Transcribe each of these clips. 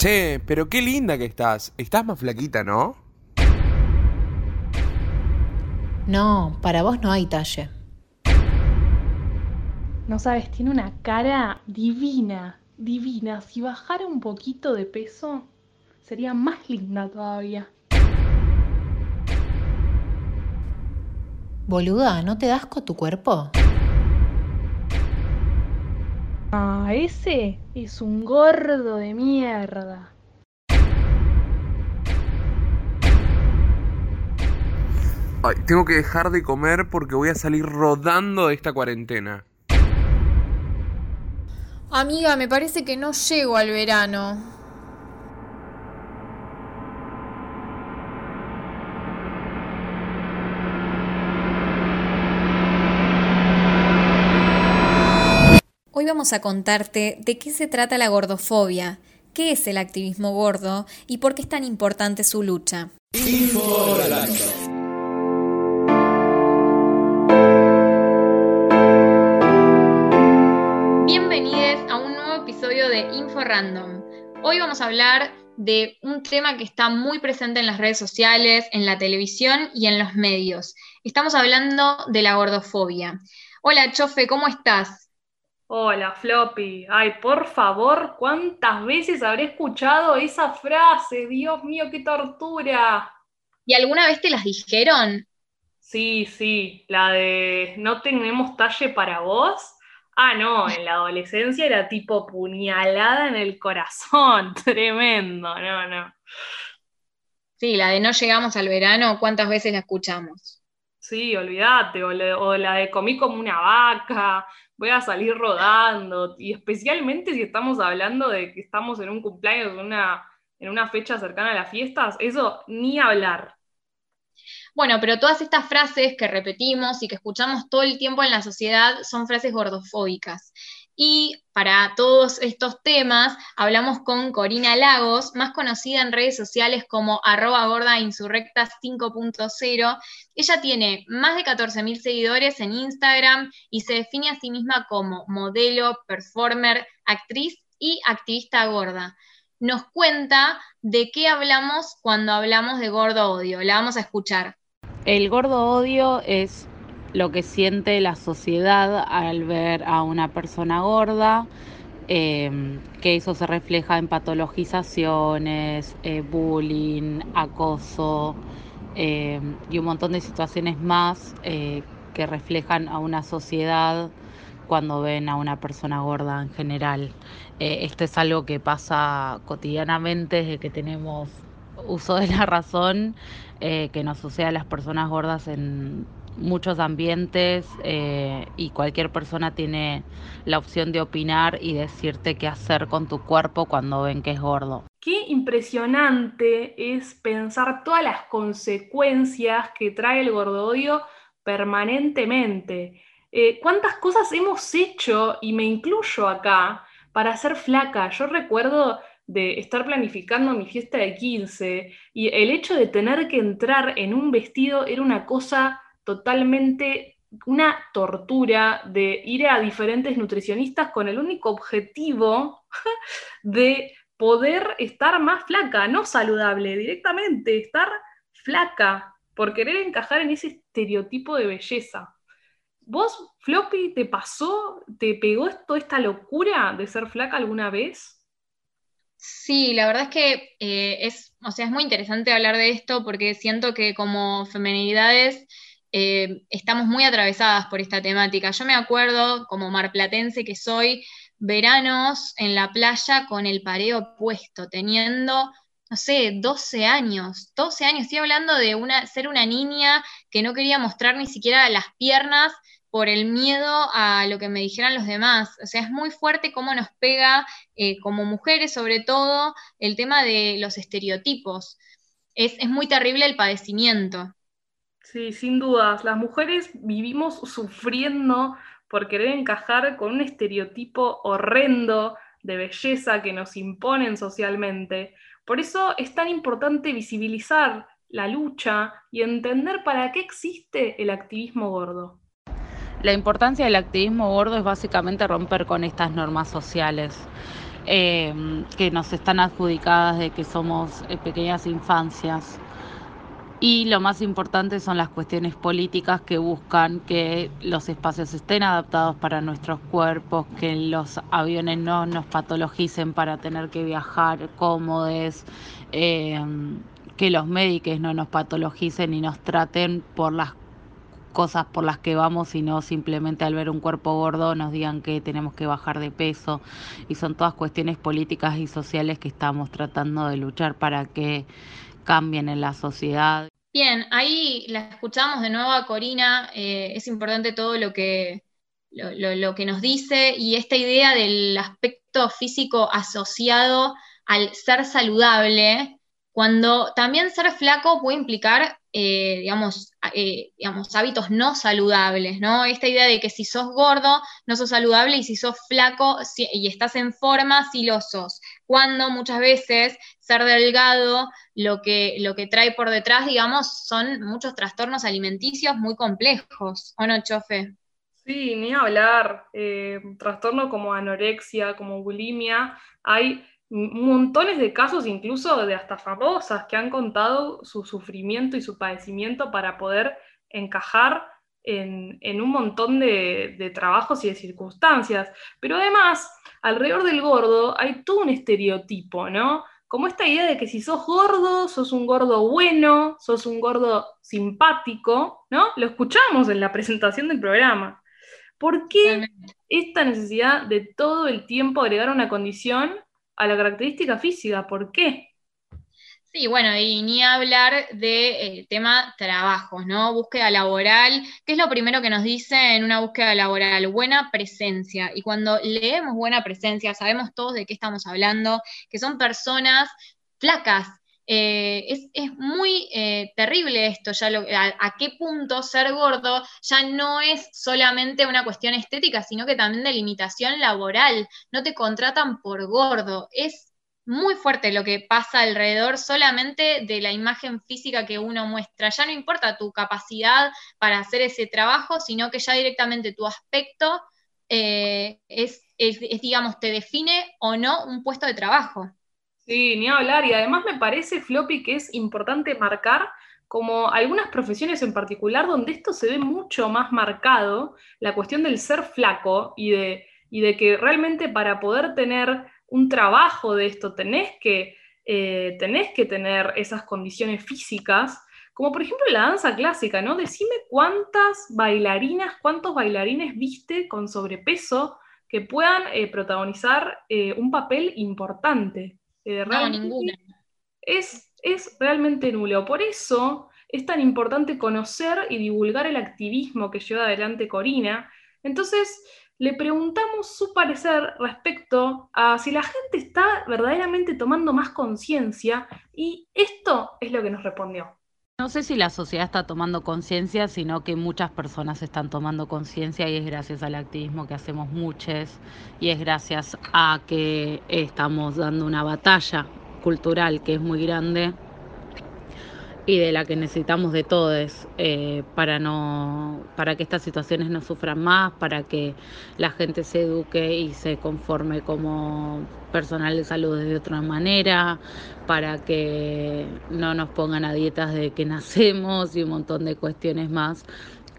Che, pero qué linda que estás. Estás más flaquita, ¿no? No, para vos no hay talle. No sabes, tiene una cara divina, divina. Si bajara un poquito de peso, sería más linda todavía. Boluda, ¿no te das con tu cuerpo? Ah, ese es un gordo de mierda. Ay, tengo que dejar de comer porque voy a salir rodando de esta cuarentena. Amiga, me parece que no llego al verano. Hoy vamos a contarte de qué se trata la gordofobia, qué es el activismo gordo y por qué es tan importante su lucha. Bienvenidos a un nuevo episodio de Info Random. Hoy vamos a hablar de un tema que está muy presente en las redes sociales, en la televisión y en los medios. Estamos hablando de la gordofobia. Hola, Chofe, ¿cómo estás? Hola, Floppy. Ay, por favor, ¿cuántas veces habré escuchado esa frase? Dios mío, qué tortura. ¿Y alguna vez te las dijeron? Sí, sí, la de no tenemos talle para vos. Ah, no, en la adolescencia era tipo puñalada en el corazón, tremendo, no, no. Sí, la de no llegamos al verano, ¿cuántas veces la escuchamos? Sí, olvídate, o, la de comí como una vaca, voy a salir rodando, y especialmente si estamos hablando de que estamos en un cumpleaños, una, en una fecha cercana a las fiestas, eso ni hablar. Bueno, pero todas estas frases que repetimos y que escuchamos todo el tiempo en la sociedad son frases gordofóbicas. Y para todos estos temas hablamos con Corina Lagos, más conocida en redes sociales como arroba gorda insurrecta 5.0. Ella tiene más de 14.000 seguidores en Instagram y se define a sí misma como modelo, performer, actriz y activista gorda. Nos cuenta de qué hablamos cuando hablamos de gordo odio. La vamos a escuchar. El gordo odio es lo que siente la sociedad al ver a una persona gorda, eh, que eso se refleja en patologizaciones, eh, bullying, acoso eh, y un montón de situaciones más eh, que reflejan a una sociedad cuando ven a una persona gorda en general. Eh, esto es algo que pasa cotidianamente desde que tenemos uso de la razón que nos sucede a las personas gordas en muchos ambientes eh, y cualquier persona tiene la opción de opinar y decirte qué hacer con tu cuerpo cuando ven que es gordo. Qué impresionante es pensar todas las consecuencias que trae el gordodio permanentemente. Eh, ¿Cuántas cosas hemos hecho, y me incluyo acá, para ser flaca? Yo recuerdo de estar planificando mi fiesta de 15 y el hecho de tener que entrar en un vestido era una cosa totalmente, una tortura de ir a diferentes nutricionistas con el único objetivo de poder estar más flaca, no saludable, directamente, estar flaca, por querer encajar en ese estereotipo de belleza. ¿Vos, Floppy, te pasó, te pegó toda esta locura de ser flaca alguna vez? Sí, la verdad es que eh, es, o sea, es muy interesante hablar de esto porque siento que como femenidades eh, estamos muy atravesadas por esta temática. Yo me acuerdo, como marplatense que soy, veranos en la playa con el pareo puesto, teniendo, no sé, 12 años, 12 años, estoy hablando de una, ser una niña que no quería mostrar ni siquiera las piernas por el miedo a lo que me dijeran los demás. O sea, es muy fuerte cómo nos pega, eh, como mujeres sobre todo, el tema de los estereotipos. Es, es muy terrible el padecimiento. Sí, sin dudas. Las mujeres vivimos sufriendo por querer encajar con un estereotipo horrendo de belleza que nos imponen socialmente. Por eso es tan importante visibilizar la lucha y entender para qué existe el activismo gordo. La importancia del activismo gordo es básicamente romper con estas normas sociales. eh, que nos están adjudicadas de que somos eh, pequeñas infancias. Y lo más importante son las cuestiones políticas que buscan que los espacios estén adaptados para nuestros cuerpos, que los aviones no nos patologicen para tener que viajar cómodos, eh, que los médicos no nos patologicen y nos traten por las cosas por las que vamos y no simplemente al ver un cuerpo gordo nos digan que tenemos que bajar de peso y son todas cuestiones políticas y sociales que estamos tratando de luchar para que cambien en la sociedad. Bien, ahí la escuchamos de nuevo a Corina, eh, es importante todo lo que, lo, que nos dice y esta idea del aspecto físico asociado al ser saludable, cuando también ser flaco puede implicar, eh, digamos, eh, digamos, hábitos no saludables, ¿no? Esta idea de que si sos gordo, no sos saludable, y si sos flaco y estás en forma, sí lo sos. Cuando muchas veces ser delgado lo que, lo que trae por detrás, digamos, son muchos trastornos alimenticios muy complejos, ¿o no, Chofe? Sí, ni hablar. Eh, trastornos como anorexia, como bulimia, hay montones de casos, incluso de hasta famosas, que han contado su sufrimiento y su padecimiento para poder encajar en, un montón de, trabajos y de circunstancias. Pero además, alrededor del gordo hay todo un estereotipo, ¿no? Como esta idea de que si sos gordo, sos un gordo bueno, sos un gordo simpático, ¿no? Lo escuchamos en la presentación del programa. ¿Por qué esta necesidad de todo el tiempo agregar una condición a la característica física. ¿Por qué? Sí, bueno, y ni hablar del de, tema trabajos, ¿no? Búsqueda laboral, ¿qué es lo primero que nos dice en una búsqueda laboral? Buena presencia. Y cuando leemos buena presencia, sabemos todos de qué estamos hablando, que son personas flacas, eh, es, muy eh, terrible esto, ya a, qué punto ser gordo ya no es solamente una cuestión estética, sino que también de limitación laboral. No te contratan por gordo. Es muy fuerte lo que pasa alrededor solamente de la imagen física que uno muestra. Ya no importa tu capacidad para hacer ese trabajo, sino que ya directamente tu aspecto eh, es, digamos, te define o no un puesto de trabajo. Sí, ni hablar. Y además me parece, Floppy, que es importante marcar como algunas profesiones en particular donde esto se ve mucho más marcado, la cuestión del ser flaco y de, de que realmente para poder tener un trabajo de esto tenés que, eh, tenés que tener esas condiciones físicas, como por ejemplo la danza clásica, ¿no? Decime cuántas bailarinas, cuántos bailarines viste con sobrepeso que puedan eh, protagonizar eh, un papel importante. No, ninguna. Es, es realmente nulo. Por eso es tan importante conocer y divulgar el activismo que lleva adelante Corina. Entonces, le preguntamos su parecer respecto a si la gente está verdaderamente tomando más conciencia y esto es lo que nos respondió. No sé si la sociedad está tomando conciencia, sino que muchas personas están tomando conciencia y es gracias al activismo que hacemos muchos y es gracias a que estamos dando una batalla cultural que es muy grande y de la que necesitamos de todos eh, para no para que estas situaciones no sufran más para que la gente se eduque y se conforme como personal de salud de otra manera para que no nos pongan a dietas de que nacemos y un montón de cuestiones más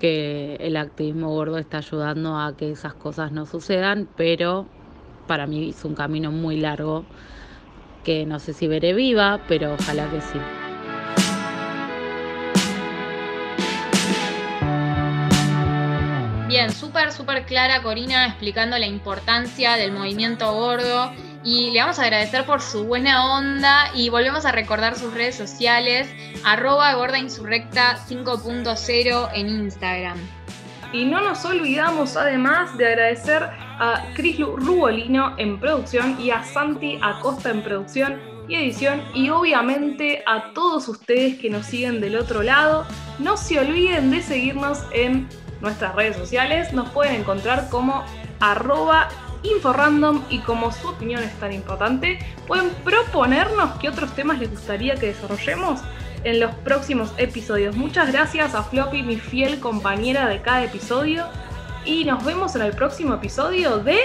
que el activismo gordo está ayudando a que esas cosas no sucedan pero para mí es un camino muy largo que no sé si veré viva pero ojalá que sí Bien, súper, súper clara Corina explicando la importancia del movimiento gordo y le vamos a agradecer por su buena onda y volvemos a recordar sus redes sociales, arroba gordainsurrecta 5.0 en Instagram. Y no nos olvidamos además de agradecer a Cris Rubolino en producción y a Santi Acosta en producción y edición y obviamente a todos ustedes que nos siguen del otro lado. No se olviden de seguirnos en nuestras redes sociales. Nos pueden encontrar como arroba inforandom y como su opinión es tan importante, pueden proponernos qué otros temas les gustaría que desarrollemos en los próximos episodios. Muchas gracias a Floppy, mi fiel compañera de cada episodio. Y nos vemos en el próximo episodio de...